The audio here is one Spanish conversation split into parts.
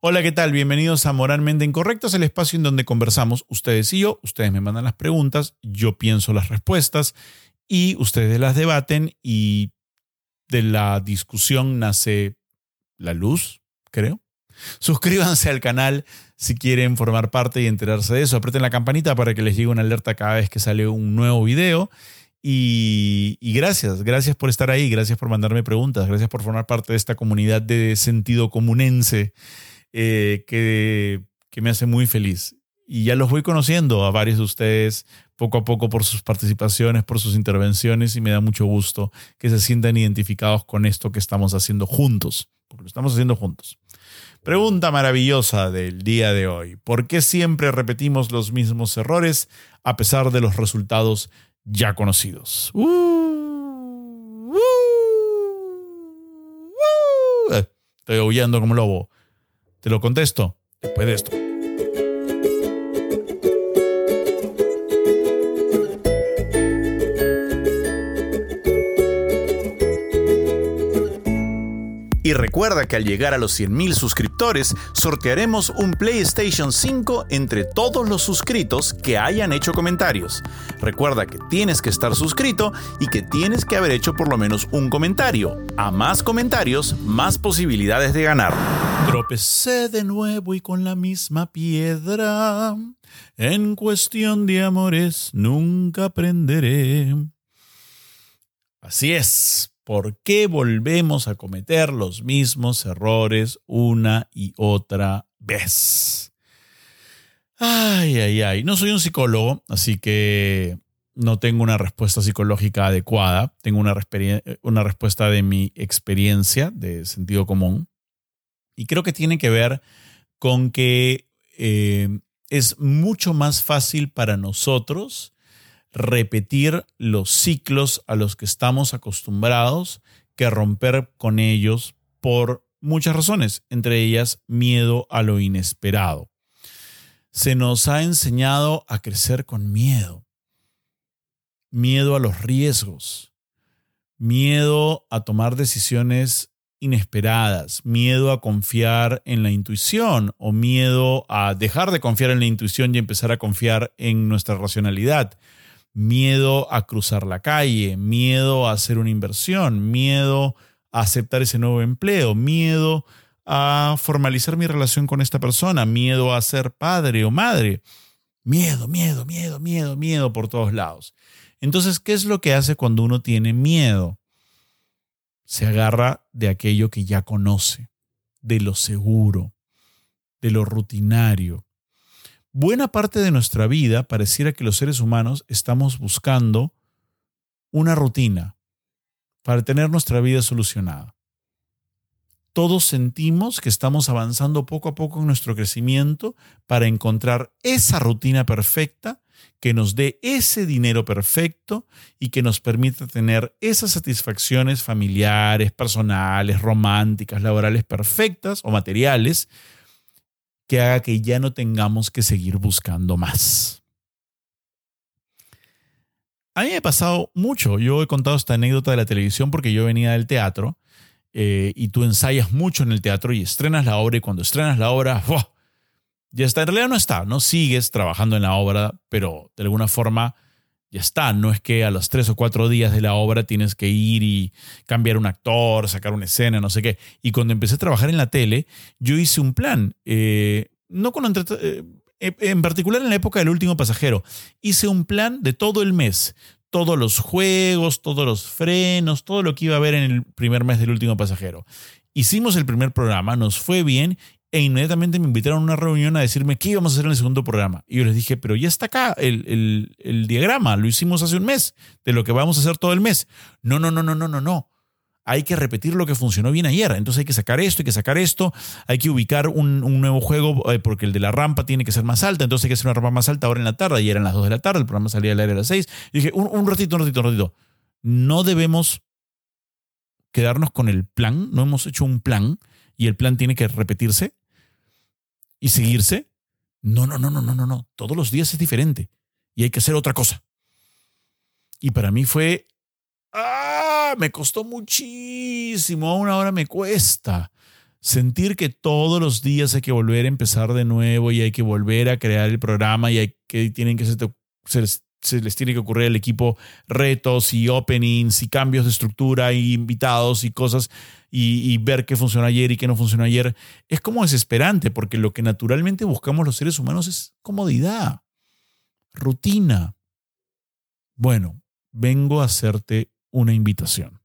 Hola, ¿qué tal? Bienvenidos a Moralmente Incorrectos, el espacio en donde conversamos ustedes y yo. Ustedes me mandan las preguntas, yo pienso las respuestas y ustedes las debaten y de la discusión nace la luz, creo. Suscríbanse al canal si quieren formar parte y enterarse de eso. Aprieten la campanita para que les llegue una alerta cada vez que sale un nuevo video. Y, y, gracias, gracias por estar ahí, gracias por mandarme preguntas, gracias por formar parte de esta comunidad de sentido comunense eh, que, que me hace muy feliz. Y ya los voy conociendo a varios de ustedes poco a poco por sus participaciones, por sus intervenciones y me da mucho gusto que se sientan identificados con esto que estamos haciendo juntos, porque lo estamos haciendo juntos. Pregunta maravillosa del día de hoy. ¿Por qué siempre repetimos los mismos errores a pesar de los resultados ya conocidos? Uh, uh, uh. Estoy aullando como lobo. Te lo contesto después de esto. Y recuerda que al llegar a los 100.000 suscriptores, sortearemos un PlayStation 5 entre todos los suscritos que hayan hecho comentarios. Recuerda que tienes que estar suscrito y que tienes que haber hecho por lo menos un comentario. A más comentarios, más posibilidades de ganar. Tropecé de nuevo y con la misma piedra. En cuestión de amores nunca aprenderé. Así es. ¿Por qué volvemos a cometer los mismos errores una y otra vez? Ay, ay, ay. No soy un psicólogo, así que no tengo una respuesta psicológica adecuada. Tengo una, una respuesta de mi experiencia, de sentido común. Y creo que tiene que ver con que eh, es mucho más fácil para nosotros repetir los ciclos a los que estamos acostumbrados que romper con ellos por muchas razones, entre ellas miedo a lo inesperado. Se nos ha enseñado a crecer con miedo, miedo a los riesgos, miedo a tomar decisiones inesperadas, miedo a confiar en la intuición o miedo a dejar de confiar en la intuición y empezar a confiar en nuestra racionalidad, miedo a cruzar la calle, miedo a hacer una inversión, miedo a aceptar ese nuevo empleo, miedo a formalizar mi relación con esta persona, miedo a ser padre o madre. Miedo, miedo, miedo, miedo, miedo por todos lados. Entonces, ¿qué es lo que hace cuando uno tiene miedo? Se agarra de aquello que ya conoce, de lo seguro, de lo rutinario, buena parte de nuestra vida pareciera que los seres humanos estamos buscando una rutina para tener nuestra vida solucionada. Todos sentimos que estamos avanzando poco a poco en nuestro crecimiento para encontrar esa rutina perfecta que nos dé ese dinero perfecto y que nos permita tener esas satisfacciones familiares, personales, románticas, laborales perfectas o materiales que haga que ya no tengamos que seguir buscando más. A mí me ha pasado mucho. Yo he contado esta anécdota de la televisión porque yo venía del teatro eh, y tú ensayas mucho en el teatro y estrenas la obra y cuando estrenas la obra, ya está. En realidad no está, no sigues trabajando en la obra, pero de alguna forma ya está. No es que a los tres o cuatro días de la obra tienes que ir y cambiar un actor, sacar una escena, no sé qué. Y cuando empecé a trabajar en la tele, yo hice un plan. Eh, no con eh, en particular en la época del último pasajero. Hice un plan de todo el mes. Todos los juegos, todos los frenos, todo lo que iba a haber en el primer mes del último pasajero. Hicimos el primer programa, nos fue bien e inmediatamente me invitaron a una reunión a decirme qué íbamos a hacer en el segundo programa. Y yo les dije, pero ya está acá el, el, diagrama, lo hicimos hace un mes, de lo que vamos a hacer todo el mes. No, no, no, no, no, no, no. Hay que repetir lo que funcionó bien ayer. Entonces hay que sacar esto, hay que sacar esto, hay que ubicar un, nuevo juego eh, porque el de la rampa tiene que ser más alta, entonces hay que hacer una rampa más alta ahora en la tarde, y eran las 2 de la tarde, el programa salía al aire a las 6. Y dije, un ratito, un ratito, un ratito. No debemos quedarnos con el plan, no hemos hecho un plan y el plan tiene que repetirse y seguirse. No, no, no, no, no, no, no. Todos los días es diferente y hay que hacer otra cosa. Y para mí fue, ah, me costó muchísimo, aún ahora me cuesta sentir que todos los días hay que volver a empezar de nuevo y hay que volver a crear el programa y hay que tienen que les tiene que ocurrir al equipo retos y openings y cambios de estructura y invitados y cosas y, y, ver qué funcionó ayer y qué no funcionó ayer, es como desesperante porque lo que naturalmente buscamos los seres humanos es comodidad, rutina. Bueno, vengo a hacerte una invitación.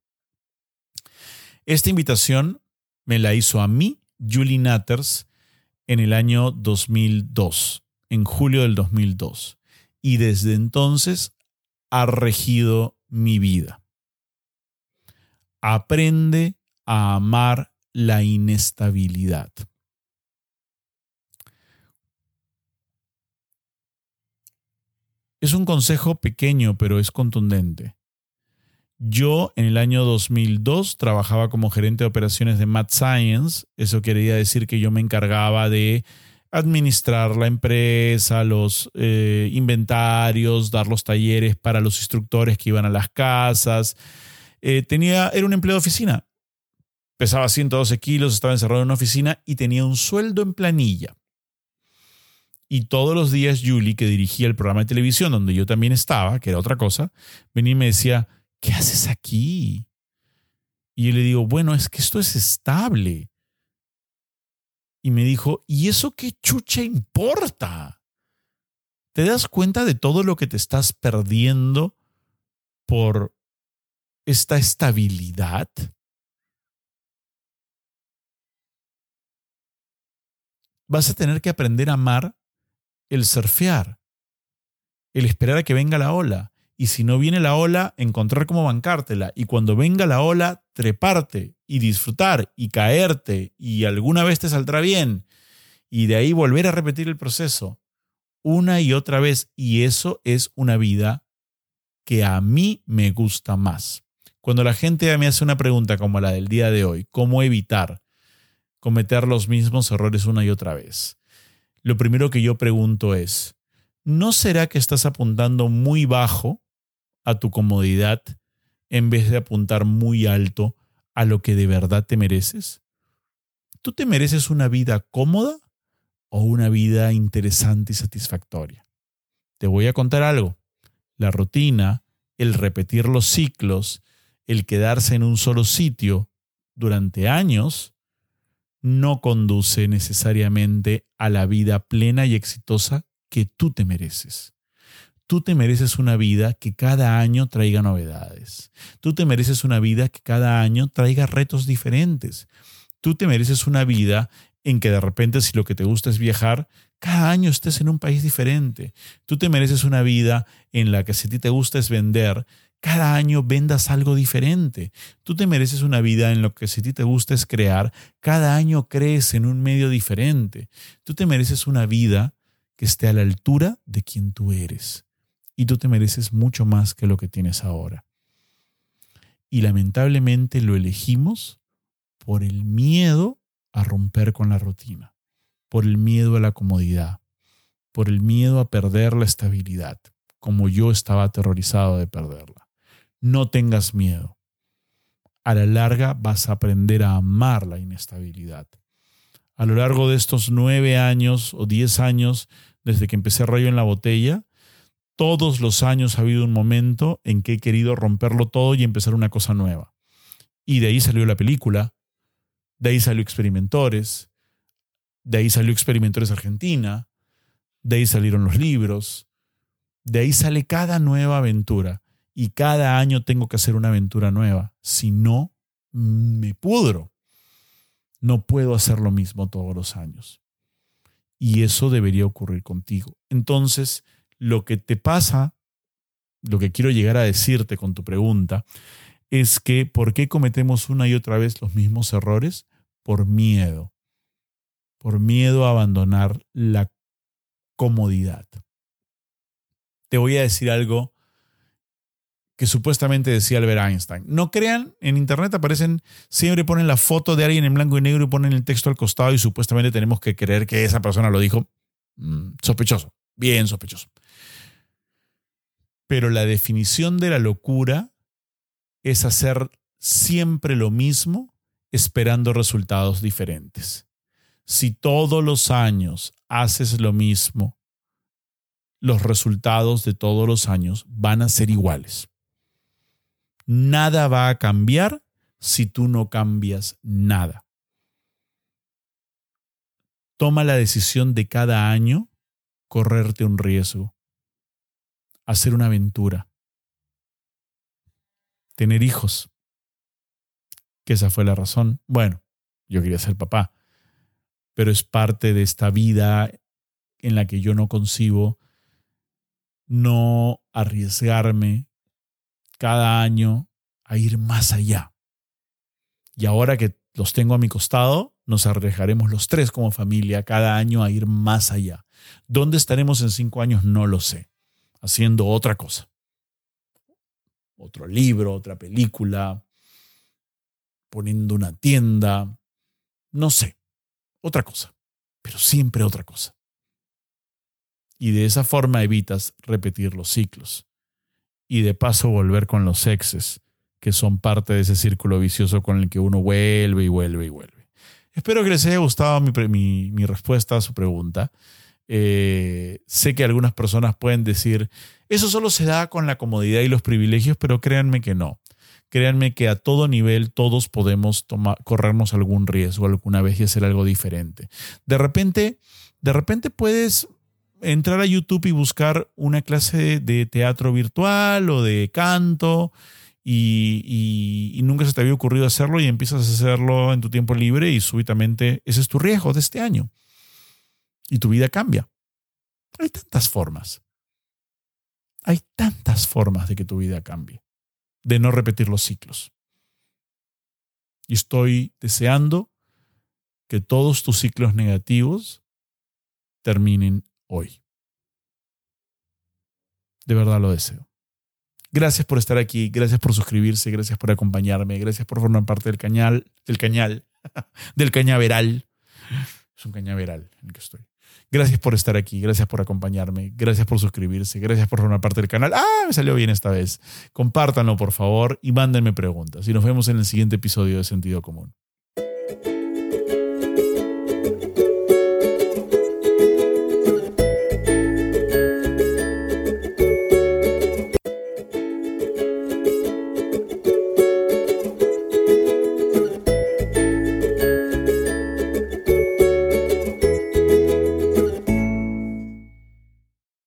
Esta invitación me la hizo a mí Julie Natters en el año 2002, en julio del 2002. Y desde entonces ha regido mi vida. Aprende a amar la inestabilidad. Es un consejo pequeño, pero es contundente. Yo en el año 2002 trabajaba como gerente de operaciones de Math Science. Eso quería decir que yo me encargaba de administrar la empresa, los eh, inventarios, dar los talleres para los instructores que iban a las casas. Eh, tenía, era un empleo de oficina. Pesaba 112 kilos, estaba encerrado en una oficina y tenía un sueldo en planilla. Y todos los días Julie, que dirigía el programa de televisión donde yo también estaba, que era otra cosa, venía y me decía, ¿qué haces aquí? Y yo le digo, bueno, es que esto es estable. Y me dijo, ¿y eso qué chucha importa? ¿Te das cuenta de todo lo que te estás perdiendo por esta estabilidad? Vas a tener que aprender a amar el surfear, el esperar a que venga la ola, y si no viene la ola, encontrar cómo bancártela. Y cuando venga la ola, treparte y disfrutar y caerte y alguna vez te saldrá bien. Y de ahí volver a repetir el proceso una y otra vez. Y eso es una vida que a mí me gusta más. Cuando la gente me hace una pregunta como la del día de hoy, ¿cómo evitar cometer los mismos errores una y otra vez? Lo primero que yo pregunto es, ¿no será que estás apuntando muy bajo a tu comodidad en vez de apuntar muy alto a lo que de verdad te mereces? ¿Tú te mereces una vida cómoda o una vida interesante y satisfactoria? Te voy a contar algo. La rutina, el repetir los ciclos, el quedarse en un solo sitio durante años, no conduce necesariamente a la vida plena y exitosa que tú te mereces. Tú te mereces una vida que cada año traiga novedades. Tú te mereces una vida que cada año traiga retos diferentes. Tú te mereces una vida en que de repente si lo que te gusta es viajar, cada año estés en un país diferente. Tú te mereces una vida en la que si a ti te gusta es vender, cada año vendas algo diferente. Tú te mereces una vida en la que si a ti te gusta es crear, cada año crees en un medio diferente. Tú te mereces una vida que esté a la altura de quien tú eres y tú te mereces mucho más que lo que tienes ahora. Y lamentablemente lo elegimos por el miedo a romper con la rutina, por el miedo a la comodidad, por el miedo a perder la estabilidad, como yo estaba aterrorizado de perderla. No tengas miedo. A la larga vas a aprender a amar la inestabilidad. A lo largo de estos nueve años o diez años desde que empecé Rayo en la Botella, todos los años ha habido un momento en que he querido romperlo todo y empezar una cosa nueva. Y de ahí salió la película, de ahí salió Experimentores, de ahí salió Experimentores Argentina, de ahí salieron los libros, de ahí sale cada nueva aventura. Y cada año tengo que hacer una aventura nueva. Si no, me pudro. No puedo hacer lo mismo todos los años. Y eso debería ocurrir contigo. Entonces, lo que te pasa, lo que quiero llegar a decirte con tu pregunta, es que ¿por qué cometemos una y otra vez los mismos errores? Por miedo. Por miedo a abandonar la comodidad. Te voy a decir algo que supuestamente decía Albert Einstein. No crean, en internet aparecen, siempre ponen la foto de alguien en blanco y negro y ponen el texto al costado y supuestamente tenemos que creer que esa persona lo dijo. Mm, sospechoso, bien sospechoso. Pero la definición de la locura es hacer siempre lo mismo esperando resultados diferentes. Si todos los años haces lo mismo, los resultados de todos los años van a ser iguales. Nada va a cambiar si tú no cambias nada. Toma la decisión de cada año correrte un riesgo, hacer una aventura, tener hijos, que esa fue la razón. Bueno, yo quería ser papá, pero es parte de esta vida en la que yo no concibo no arriesgarme cada año a ir más allá. Y ahora que los tengo a mi costado, nos arriesgaremos los tres como familia cada año a ir más allá. ¿Dónde estaremos en cinco años? No lo sé. Haciendo otra cosa. Otro libro, otra película, poniendo una tienda, no sé. Otra cosa. Pero siempre otra cosa. Y de esa forma evitas repetir los ciclos. Y de paso volver con los exes, que son parte de ese círculo vicioso con el que uno vuelve y vuelve y vuelve. Espero que les haya gustado mi, mi respuesta a su pregunta. Eh, sé que algunas personas pueden decir, eso solo se da con la comodidad y los privilegios, pero créanme que no. Créanme que a todo nivel todos podemos tomar, corrernos algún riesgo alguna vez y hacer algo diferente. De repente, de repente puedes entrar a YouTube y buscar una clase de teatro virtual o de canto y, y, nunca se te había ocurrido hacerlo y empiezas a hacerlo en tu tiempo libre y súbitamente ese es tu riesgo de este año y tu vida cambia. Hay tantas formas. Hay tantas formas de que tu vida cambie, de no repetir los ciclos. Y estoy deseando que todos tus ciclos negativos terminen hoy. De verdad lo deseo. Gracias por estar aquí, gracias por suscribirse, gracias por acompañarme, gracias por formar parte del cañal, del cañal, del cañaveral. Es un cañaveral en el que estoy. Gracias por estar aquí, gracias por acompañarme, gracias por suscribirse, gracias por formar parte del canal. Ah, me salió bien esta vez. Compártanlo, por favor, y mándenme preguntas. Y nos vemos en el siguiente episodio de Sentido Común.